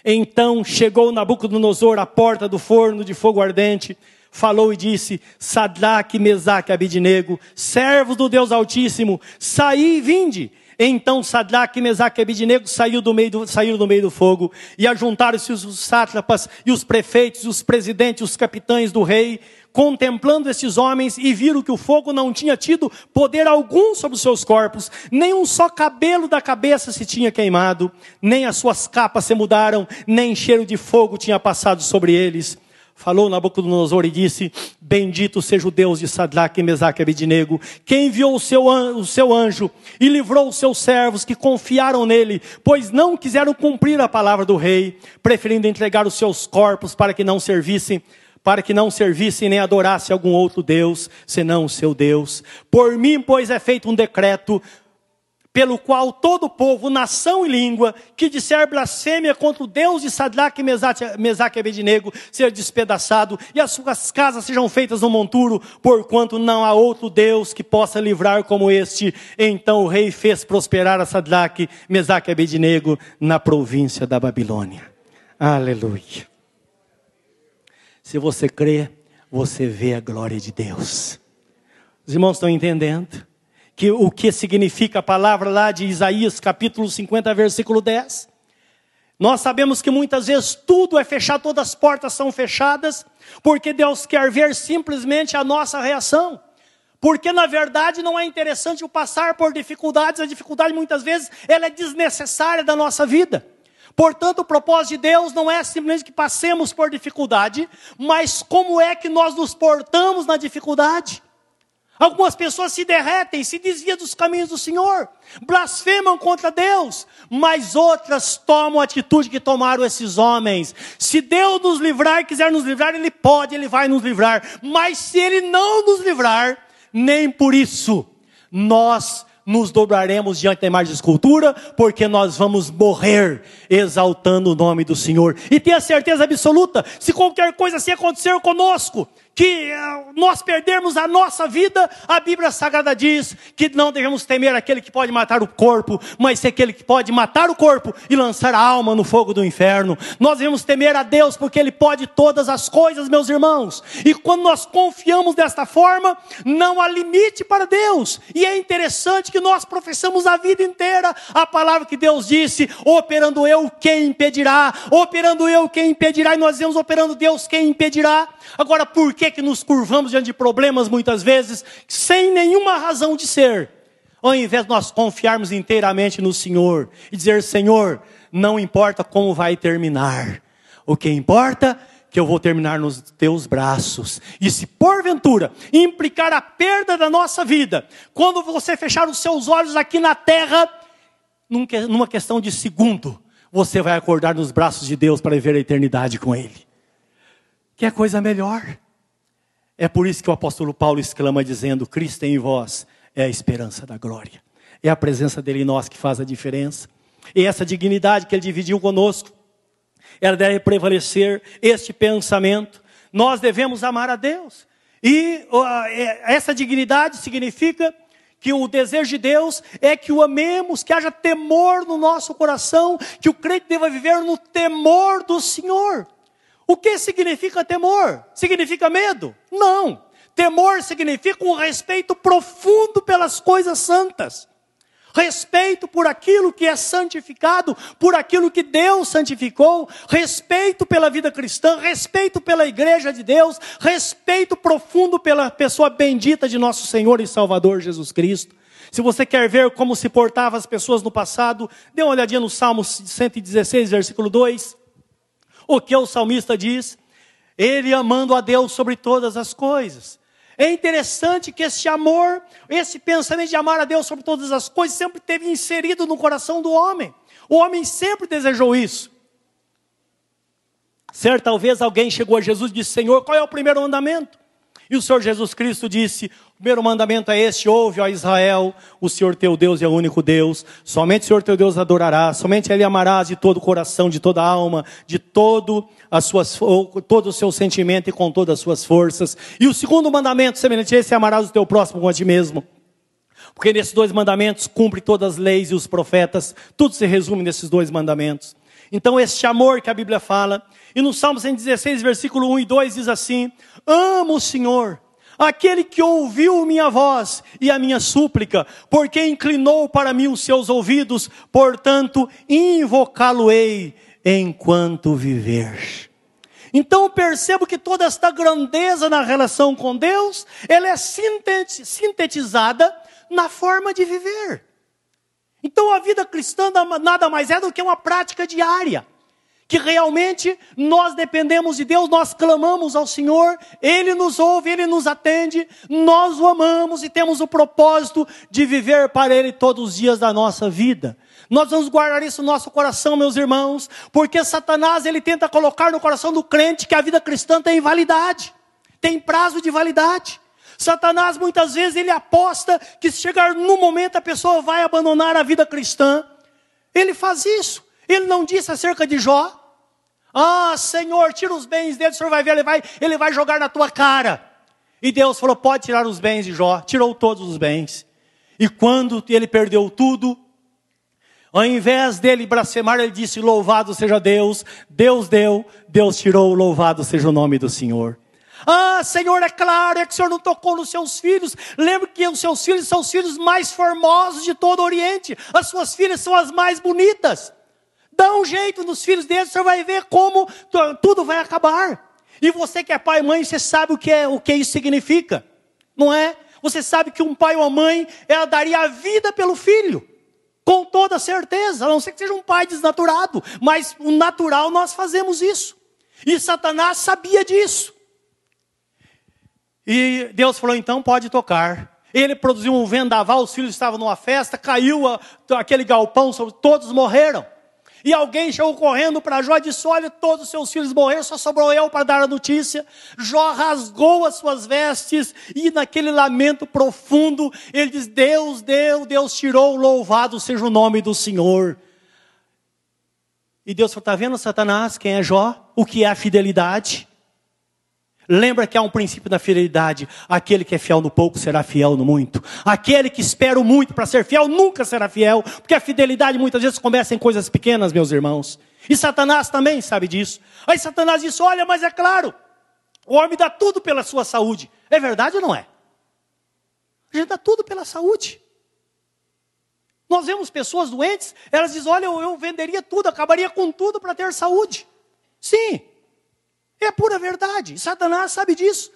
Então chegou Nabucodonosor à porta do forno de fogo ardente falou e disse: Sadraque, Mesaque, Abidinego, servos do Deus Altíssimo, saí e vinde. Então Sadraque, Mesaque e Abidinego saiu do meio do, saíram do meio do fogo, e ajuntaram-se os sátrapas, e os prefeitos, os presidentes, os capitães do rei, contemplando estes homens, e viram que o fogo não tinha tido poder algum sobre os seus corpos, nem um só cabelo da cabeça se tinha queimado, nem as suas capas se mudaram, nem cheiro de fogo tinha passado sobre eles. Falou Nabucodonosor e disse: Bendito seja o Deus de Sadraque, Mesaque e Abidinego, que enviou o seu, o seu anjo e livrou os seus servos que confiaram nele, pois não quiseram cumprir a palavra do rei, preferindo entregar os seus corpos para que não servissem para que não servissem nem adorassem algum outro Deus, senão o seu Deus. Por mim, pois, é feito um decreto pelo qual todo povo, nação e língua, que disser blasfêmia contra o Deus de Sadraque, Mesaque e Abednego, seja despedaçado, e as suas casas sejam feitas no monturo, porquanto não há outro Deus que possa livrar como este. Então o rei fez prosperar a Sadraque, Mesaque e Abednego na província da Babilônia. Aleluia. Se você crê, você vê a glória de Deus. Os irmãos estão entendendo? que, o que significa a palavra lá de Isaías capítulo 50, versículo 10. Nós sabemos que muitas vezes tudo é fechado, todas as portas são fechadas, porque Deus quer ver simplesmente a nossa reação. Porque na verdade não é interessante o passar por dificuldades, a dificuldade muitas vezes ela é desnecessária da nossa vida. Portanto, o propósito de Deus não é simplesmente que passemos por dificuldade, mas como é que nós nos portamos na dificuldade. Algumas pessoas se derretem, se desviam dos caminhos do Senhor, blasfemam contra Deus, mas outras tomam a atitude que tomaram esses homens. Se Deus nos livrar, quiser nos livrar, Ele pode, Ele vai nos livrar. Mas se Ele não nos livrar, nem por isso nós nos dobraremos diante da imagem de escultura, porque nós vamos morrer exaltando o nome do Senhor. E tenha certeza absoluta, se qualquer coisa assim acontecer conosco, que eh, nós perdermos a nossa vida, a Bíblia Sagrada diz que não devemos temer aquele que pode matar o corpo, mas aquele que pode matar o corpo e lançar a alma no fogo do inferno. Nós devemos temer a Deus porque Ele pode todas as coisas, meus irmãos. E quando nós confiamos desta forma, não há limite para Deus. E é interessante que nós professamos a vida inteira a palavra que Deus disse: operando eu, quem impedirá? Operando eu, quem impedirá? E nós dizemos operando Deus, quem impedirá? Agora, por que, que nos curvamos diante de problemas muitas vezes, sem nenhuma razão de ser? Ao invés de nós confiarmos inteiramente no Senhor e dizer: Senhor, não importa como vai terminar, o que importa é que eu vou terminar nos teus braços. E se porventura implicar a perda da nossa vida, quando você fechar os seus olhos aqui na terra, numa questão de segundo, você vai acordar nos braços de Deus para viver a eternidade com Ele. Que é coisa melhor. É por isso que o apóstolo Paulo exclama dizendo: Cristo em vós é a esperança da glória. É a presença dele em nós que faz a diferença. E essa dignidade que ele dividiu conosco, ela deve prevalecer este pensamento. Nós devemos amar a Deus. E é, essa dignidade significa que o desejo de Deus é que o amemos, que haja temor no nosso coração, que o crente deva viver no temor do Senhor. O que significa temor? Significa medo? Não. Temor significa um respeito profundo pelas coisas santas. Respeito por aquilo que é santificado, por aquilo que Deus santificou, respeito pela vida cristã, respeito pela igreja de Deus, respeito profundo pela pessoa bendita de nosso Senhor e Salvador Jesus Cristo. Se você quer ver como se portavam as pessoas no passado, dê uma olhadinha no Salmo 116, versículo 2 o que o salmista diz? Ele amando a Deus sobre todas as coisas. É interessante que esse amor, esse pensamento de amar a Deus sobre todas as coisas, sempre teve inserido no coração do homem. O homem sempre desejou isso. Certa vez alguém chegou a Jesus e disse: Senhor, qual é o primeiro mandamento? E o Senhor Jesus Cristo disse: o primeiro mandamento é este: ouve, ó Israel, o Senhor teu Deus é o único Deus, somente o Senhor teu Deus adorarás, somente Ele amarás de todo o coração, de toda a alma, de todo, as suas, todo o seu sentimento e com todas as suas forças. E o segundo mandamento, semelhante a esse, é amarás o teu próximo como a ti mesmo. Porque nesses dois mandamentos cumpre todas as leis e os profetas, tudo se resume nesses dois mandamentos. Então, este amor que a Bíblia fala, e no Salmo 116, versículo 1 e 2 diz assim: Amo o Senhor, aquele que ouviu minha voz e a minha súplica, porque inclinou para mim os seus ouvidos, portanto, invocá-lo-ei enquanto viver. Então percebo que toda esta grandeza na relação com Deus, ela é sintetizada na forma de viver. Então a vida cristã nada mais é do que uma prática diária. Que realmente nós dependemos de Deus, nós clamamos ao Senhor, Ele nos ouve, Ele nos atende, nós o amamos e temos o propósito de viver para Ele todos os dias da nossa vida. Nós vamos guardar isso no nosso coração, meus irmãos, porque Satanás ele tenta colocar no coração do crente que a vida cristã tem validade, tem prazo de validade. Satanás muitas vezes ele aposta que se chegar no momento a pessoa vai abandonar a vida cristã. Ele faz isso. Ele não disse acerca de Jó. Ah, Senhor, tira os bens dele, o Senhor vai ver, ele vai, ele vai jogar na tua cara. E Deus falou: pode tirar os bens de Jó. Tirou todos os bens. E quando ele perdeu tudo, ao invés dele blasfemar, ele disse: Louvado seja Deus, Deus deu, Deus tirou, louvado seja o nome do Senhor. Ah, Senhor, é claro, é que o Senhor não tocou nos seus filhos. Lembre que os seus filhos são os filhos mais formosos de todo o Oriente. As suas filhas são as mais bonitas. Dá um jeito nos filhos deles, você vai ver como tudo vai acabar. E você que é pai e mãe, você sabe o que, é, o que isso significa, não é? Você sabe que um pai ou uma mãe, ela daria a vida pelo filho. Com toda certeza, a não ser que seja um pai desnaturado, mas o natural nós fazemos isso. E Satanás sabia disso. E Deus falou: então pode tocar. Ele produziu um vendaval, os filhos estavam numa festa, caiu a, aquele galpão, todos morreram. E alguém chegou correndo para Jó e disse: Olha, todos os seus filhos morreram, só sobrou eu para dar a notícia. Jó rasgou as suas vestes e, naquele lamento profundo, ele diz: Deus deu, Deus tirou, louvado seja o nome do Senhor. E Deus falou: Está vendo, Satanás, quem é Jó? O que é a fidelidade? Lembra que há um princípio da fidelidade: aquele que é fiel no pouco será fiel no muito. Aquele que espera o muito para ser fiel nunca será fiel, porque a fidelidade muitas vezes começa em coisas pequenas, meus irmãos. E Satanás também sabe disso. Aí Satanás disse: Olha, mas é claro, o homem dá tudo pela sua saúde. É verdade ou não é? A gente dá tudo pela saúde. Nós vemos pessoas doentes, elas dizem: Olha, eu venderia tudo, acabaria com tudo para ter saúde. Sim, é pura verdade. Satanás sabe disso.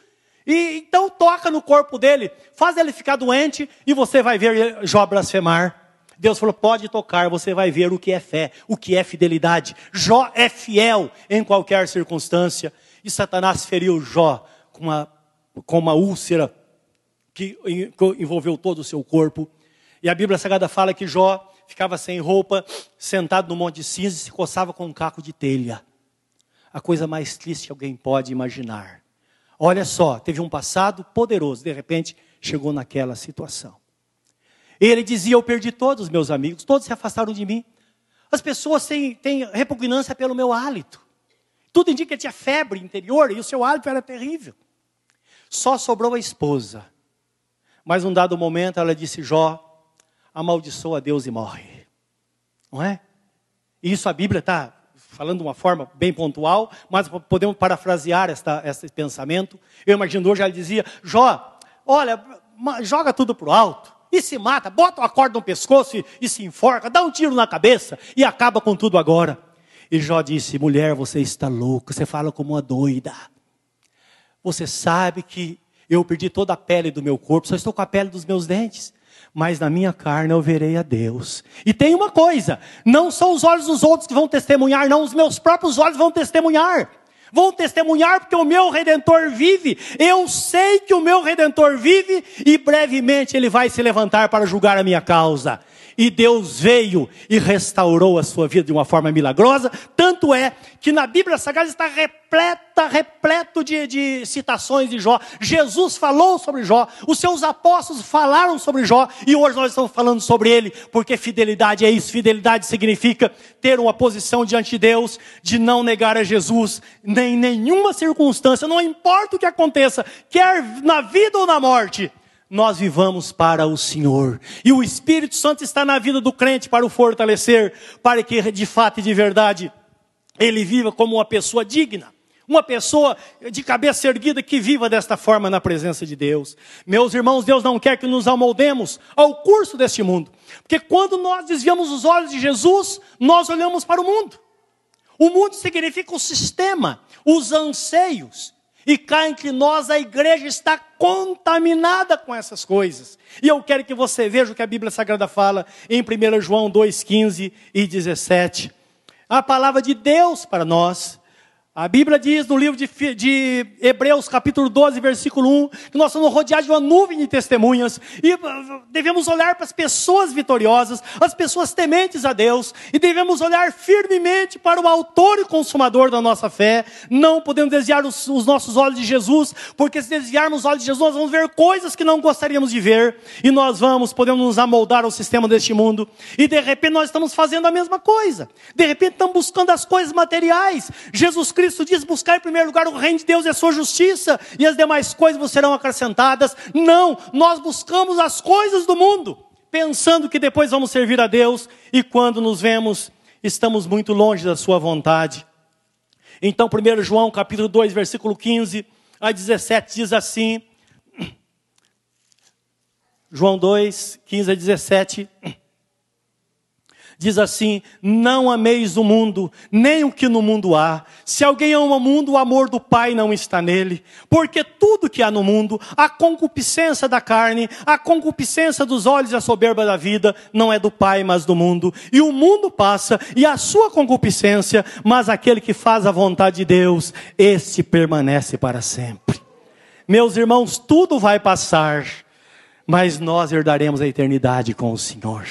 E então toca no corpo dele, faz ele ficar doente e você vai ver Jó blasfemar. Deus falou: pode tocar, você vai ver o que é fé, o que é fidelidade. Jó é fiel em qualquer circunstância. E Satanás feriu Jó com uma, com uma úlcera que envolveu todo o seu corpo. E a Bíblia Sagrada fala que Jó ficava sem roupa, sentado no monte de cinza e se coçava com um caco de telha a coisa mais triste que alguém pode imaginar. Olha só, teve um passado poderoso, de repente chegou naquela situação. Ele dizia: Eu perdi todos os meus amigos, todos se afastaram de mim. As pessoas têm, têm repugnância pelo meu hálito. Tudo indica que tinha febre interior e o seu hálito era terrível. Só sobrou a esposa. Mas num dado momento ela disse: Jó, amaldiçoa Deus e morre. Não é? Isso a Bíblia está falando de uma forma bem pontual, mas podemos parafrasear esta, esse pensamento. Eu imagino hoje ela dizia: Jó, olha, joga tudo para o alto e se mata, bota uma corda no pescoço e, e se enforca, dá um tiro na cabeça e acaba com tudo agora. E Jó disse: mulher, você está louca, você fala como uma doida. Você sabe que eu perdi toda a pele do meu corpo, só estou com a pele dos meus dentes mas na minha carne eu verei a Deus. E tem uma coisa: não são os olhos dos outros que vão testemunhar, não, os meus próprios olhos vão testemunhar. Vão testemunhar porque o meu redentor vive. Eu sei que o meu redentor vive e brevemente ele vai se levantar para julgar a minha causa e Deus veio e restaurou a sua vida de uma forma milagrosa. Tanto é que na Bíblia Sagrada está repleta, repleto de, de citações de Jó. Jesus falou sobre Jó, os seus apóstolos falaram sobre Jó, e hoje nós estamos falando sobre ele, porque fidelidade é isso. Fidelidade significa ter uma posição diante de Deus, de não negar a Jesus, nem em nenhuma circunstância, não importa o que aconteça, quer na vida ou na morte nós vivamos para o Senhor. E o Espírito Santo está na vida do crente para o fortalecer, para que de fato e de verdade ele viva como uma pessoa digna. Uma pessoa de cabeça erguida que viva desta forma na presença de Deus. Meus irmãos, Deus não quer que nos amoldemos ao curso deste mundo. Porque quando nós desviamos os olhos de Jesus, nós olhamos para o mundo. O mundo significa o sistema, os anseios. E cá entre nós a igreja está contaminada com essas coisas. E eu quero que você veja o que a Bíblia Sagrada fala em 1 João 2, 15 e 17. A palavra de Deus para nós a Bíblia diz no livro de, de, Hebreus, capítulo 12, versículo 1, que nós somos rodeados de uma nuvem de testemunhas e uh, devemos olhar para as pessoas vitoriosas, as pessoas tementes a Deus, e devemos olhar firmemente para o autor e consumador da nossa fé. Não podemos desviar os, os nossos olhos de Jesus, porque se desviarmos os olhos de Jesus, nós vamos ver coisas que não gostaríamos de ver, e nós vamos, podemos nos amoldar ao sistema deste mundo, e de repente nós estamos fazendo a mesma coisa. De repente estamos buscando as coisas materiais. Jesus Cristo Cristo diz: buscar em primeiro lugar o reino de Deus e a sua justiça, e as demais coisas vos serão acrescentadas. Não, nós buscamos as coisas do mundo, pensando que depois vamos servir a Deus, e quando nos vemos, estamos muito longe da sua vontade. Então, 1 João capítulo 2, versículo 15 a 17 diz assim: João 2, 15 a 17 diz assim: Não ameis o mundo, nem o que no mundo há. Se alguém ama o mundo, o amor do Pai não está nele. Porque tudo que há no mundo, a concupiscência da carne, a concupiscência dos olhos e a soberba da vida, não é do Pai, mas do mundo. E o mundo passa, e a sua concupiscência, mas aquele que faz a vontade de Deus, este permanece para sempre. Meus irmãos, tudo vai passar, mas nós herdaremos a eternidade com o Senhor.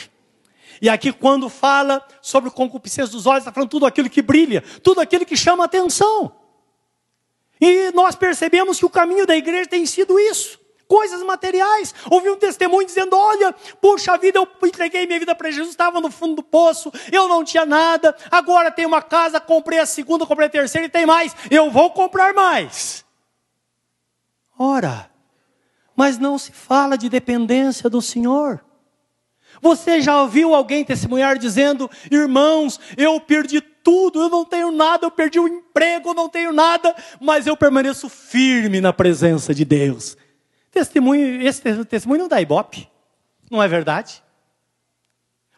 E aqui, quando fala sobre concupiscência dos olhos, está falando tudo aquilo que brilha, tudo aquilo que chama atenção. E nós percebemos que o caminho da igreja tem sido isso. Coisas materiais. Ouvi um testemunho dizendo: Olha, puxa vida, eu entreguei minha vida para Jesus, estava no fundo do poço, eu não tinha nada, agora tenho uma casa, comprei a segunda, comprei a terceira e tem mais, eu vou comprar mais. Ora, mas não se fala de dependência do Senhor. Você já ouviu alguém testemunhar dizendo: irmãos, eu perdi tudo, eu não tenho nada, eu perdi o emprego, eu não tenho nada, mas eu permaneço firme na presença de Deus. Testemunho, esse testemunho não dá ibope, não é verdade?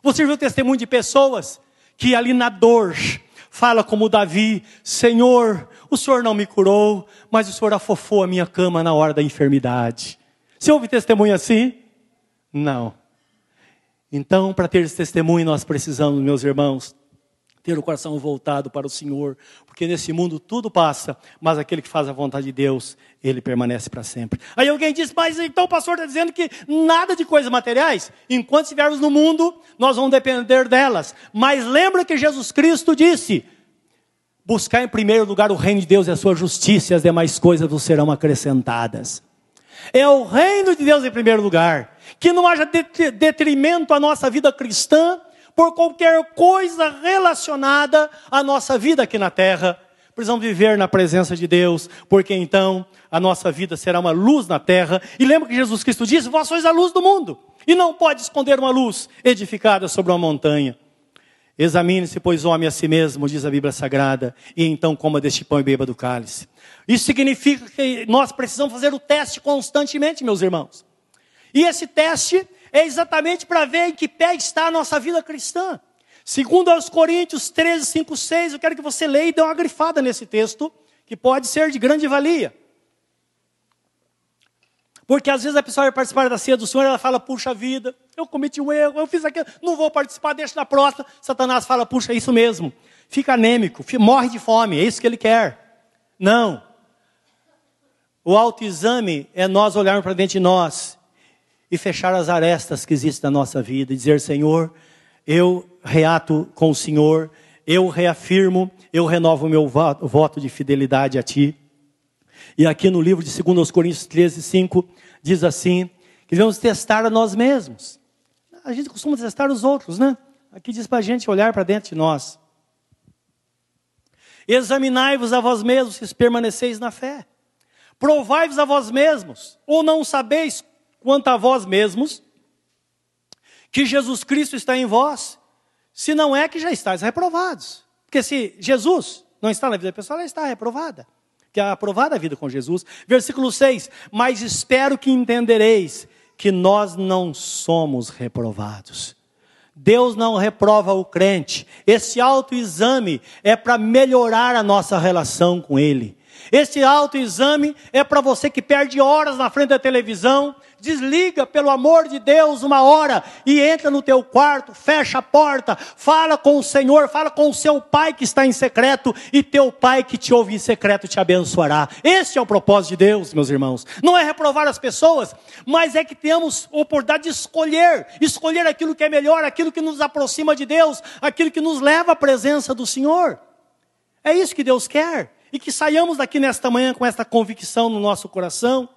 Você viu o testemunho de pessoas que ali na dor fala como Davi: Senhor, o Senhor não me curou, mas o Senhor afofou a minha cama na hora da enfermidade. Você ouve testemunho assim? Não. Então, para ter esse testemunho, nós precisamos, meus irmãos, ter o coração voltado para o Senhor, porque nesse mundo tudo passa, mas aquele que faz a vontade de Deus, ele permanece para sempre. Aí alguém diz, mas então o pastor está dizendo que nada de coisas materiais, enquanto estivermos no mundo, nós vamos depender delas. Mas lembra que Jesus Cristo disse: buscar em primeiro lugar o reino de Deus e a sua justiça, e as demais coisas vos serão acrescentadas. É o reino de Deus em primeiro lugar. Que não haja detrimento à nossa vida cristã por qualquer coisa relacionada à nossa vida aqui na terra. Precisamos viver na presença de Deus, porque então a nossa vida será uma luz na terra. E lembra que Jesus Cristo disse: Vós sois a luz do mundo, e não pode esconder uma luz edificada sobre uma montanha. Examine-se, pois, homem a si mesmo, diz a Bíblia Sagrada, e então coma deste pão e beba do cálice. Isso significa que nós precisamos fazer o teste constantemente, meus irmãos. E esse teste é exatamente para ver em que pé está a nossa vida cristã. Segundo aos Coríntios 13, 5, 6, eu quero que você leia e dê uma grifada nesse texto, que pode ser de grande valia. Porque às vezes a pessoa vai participar da ceia do Senhor ela fala, puxa vida, eu cometi um erro, eu fiz aquilo, não vou participar, deixa na próxima. Satanás fala, puxa, é isso mesmo. Fica anêmico, morre de fome, é isso que ele quer. Não. O autoexame é nós olharmos para dentro de nós e fechar as arestas que existem na nossa vida e dizer, Senhor, eu reato com o Senhor, eu reafirmo, eu renovo o meu voto de fidelidade a Ti. E aqui no livro de 2 Coríntios 13, 5, diz assim: que devemos testar a nós mesmos. A gente costuma testar os outros, né? Aqui diz para a gente olhar para dentro de nós. Examinai-vos a vós mesmos se permaneceis na fé. Provai-vos a vós mesmos, ou não sabeis quanto a vós mesmos, que Jesus Cristo está em vós, se não é que já estáis reprovados. Porque se Jesus não está na vida pessoal, ela está reprovada. Que é aprovada a vida com Jesus. Versículo 6: Mas espero que entendereis que nós não somos reprovados. Deus não reprova o crente. Esse autoexame é para melhorar a nossa relação com Ele. Esse autoexame é para você que perde horas na frente da televisão, desliga, pelo amor de Deus, uma hora e entra no teu quarto, fecha a porta, fala com o Senhor, fala com o seu pai que está em secreto e teu pai que te ouve em secreto te abençoará. Esse é o propósito de Deus, meus irmãos. Não é reprovar as pessoas, mas é que temos oportunidade de escolher, escolher aquilo que é melhor, aquilo que nos aproxima de Deus, aquilo que nos leva à presença do Senhor. É isso que Deus quer. E que saiamos daqui nesta manhã com esta convicção no nosso coração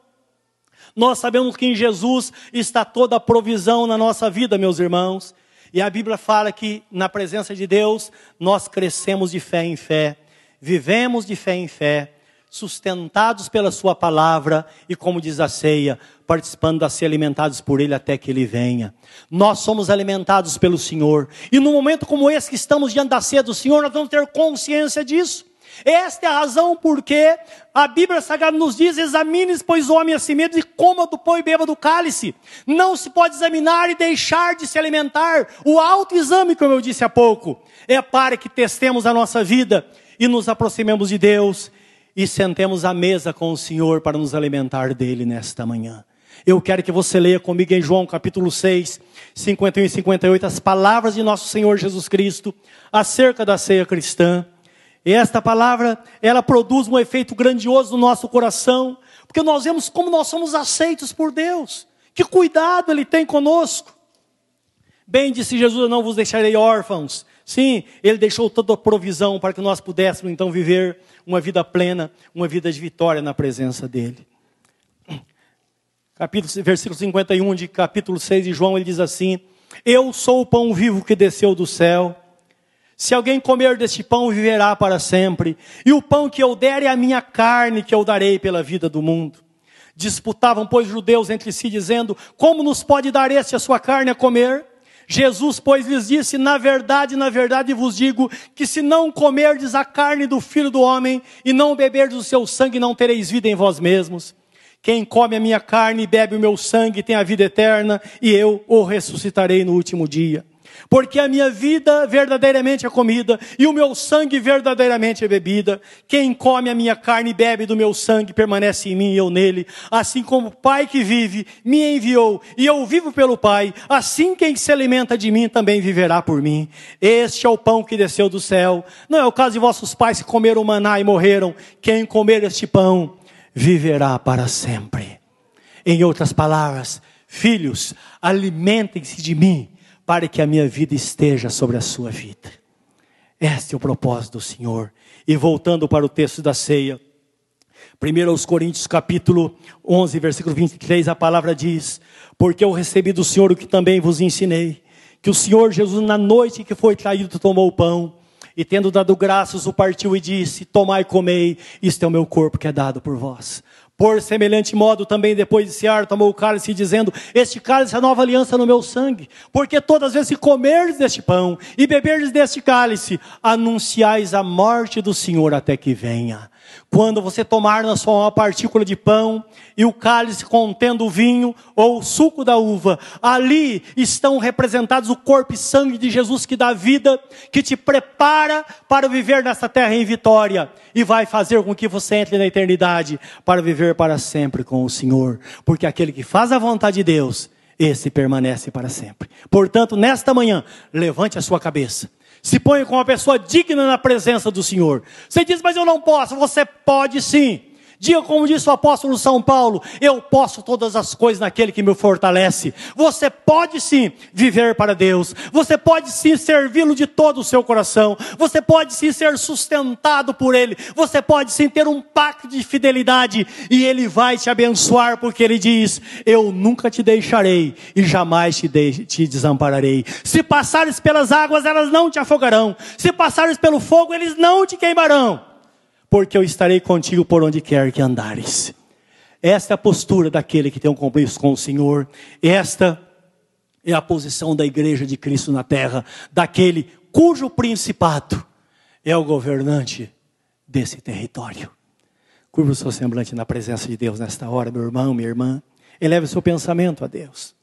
nós sabemos que em Jesus está toda a provisão na nossa vida, meus irmãos. E a Bíblia fala que na presença de Deus nós crescemos de fé em fé, vivemos de fé em fé, sustentados pela Sua palavra e, como diz a ceia, participando a ser alimentados por Ele até que Ele venha. Nós somos alimentados pelo Senhor. E num momento como esse que estamos diante da ceia do Senhor, nós vamos ter consciência disso. Esta é a razão porque a Bíblia Sagrada nos diz: examine, pois, o homem a si mesmo e coma do pão e beba do cálice. Não se pode examinar e deixar de se alimentar. O autoexame, como eu disse há pouco, é para que testemos a nossa vida e nos aproximemos de Deus e sentemos à mesa com o Senhor para nos alimentar dele nesta manhã. Eu quero que você leia comigo em João capítulo 6, 51 e 58, as palavras de nosso Senhor Jesus Cristo acerca da ceia cristã. Esta palavra, ela produz um efeito grandioso no nosso coração, porque nós vemos como nós somos aceitos por Deus. Que cuidado Ele tem conosco. Bem disse Jesus: Eu não vos deixarei órfãos. Sim, Ele deixou toda a provisão para que nós pudéssemos então viver uma vida plena, uma vida de vitória na presença dEle. Capítulo, versículo 51 de capítulo 6 de João, ele diz assim: Eu sou o pão vivo que desceu do céu. Se alguém comer deste pão, viverá para sempre. E o pão que eu der é a minha carne que eu darei pela vida do mundo. Disputavam, pois, judeus entre si, dizendo: Como nos pode dar este a sua carne a comer? Jesus, pois, lhes disse: Na verdade, na verdade vos digo que se não comerdes a carne do filho do homem e não beberdes o seu sangue, não tereis vida em vós mesmos. Quem come a minha carne e bebe o meu sangue tem a vida eterna, e eu o ressuscitarei no último dia porque a minha vida verdadeiramente é comida e o meu sangue verdadeiramente é bebida. Quem come a minha carne e bebe do meu sangue permanece em mim e eu nele. Assim como o Pai que vive me enviou e eu vivo pelo Pai, assim quem se alimenta de mim também viverá por mim. Este é o pão que desceu do céu. Não é o caso de vossos pais que comeram maná e morreram. Quem comer este pão viverá para sempre. Em outras palavras, filhos, alimentem-se de mim para que a minha vida esteja sobre a sua vida. Este é o propósito do Senhor. E voltando para o texto da ceia, 1 aos Coríntios capítulo 11, versículo 23, a palavra diz: Porque eu recebi do Senhor o que também vos ensinei, que o Senhor Jesus na noite que foi traído tomou o pão, e tendo dado graças o partiu e disse: Tomai e comei, isto é o meu corpo que é dado por vós. Por semelhante modo, também depois de cear, tomou o cálice, dizendo: Este cálice é a nova aliança no meu sangue. Porque todas as vezes que comerdes deste pão e beberdes deste cálice, anunciais a morte do Senhor até que venha. Quando você tomar na sua uma partícula de pão e o cálice contendo o vinho ou o suco da uva, ali estão representados o corpo e sangue de Jesus que dá vida, que te prepara para viver nessa terra em vitória e vai fazer com que você entre na eternidade para viver para sempre com o Senhor, porque aquele que faz a vontade de Deus, esse permanece para sempre. Portanto, nesta manhã, levante a sua cabeça se ponha como uma pessoa digna na presença do Senhor. Você diz, mas eu não posso. Você pode sim. Diga como disse o apóstolo São Paulo: Eu posso todas as coisas naquele que me fortalece. Você pode sim viver para Deus. Você pode sim servi-lo de todo o seu coração. Você pode sim ser sustentado por Ele. Você pode sim ter um pacto de fidelidade. E Ele vai te abençoar, porque Ele diz: Eu nunca te deixarei e jamais te, de te desampararei. Se passares pelas águas, elas não te afogarão. Se passares pelo fogo, eles não te queimarão porque eu estarei contigo por onde quer que andares. Esta é a postura daquele que tem um compromisso com o Senhor. Esta é a posição da igreja de Cristo na terra, daquele cujo principado é o governante desse território. Curva o seu semblante na presença de Deus nesta hora, meu irmão, minha irmã. Eleve o seu pensamento a Deus.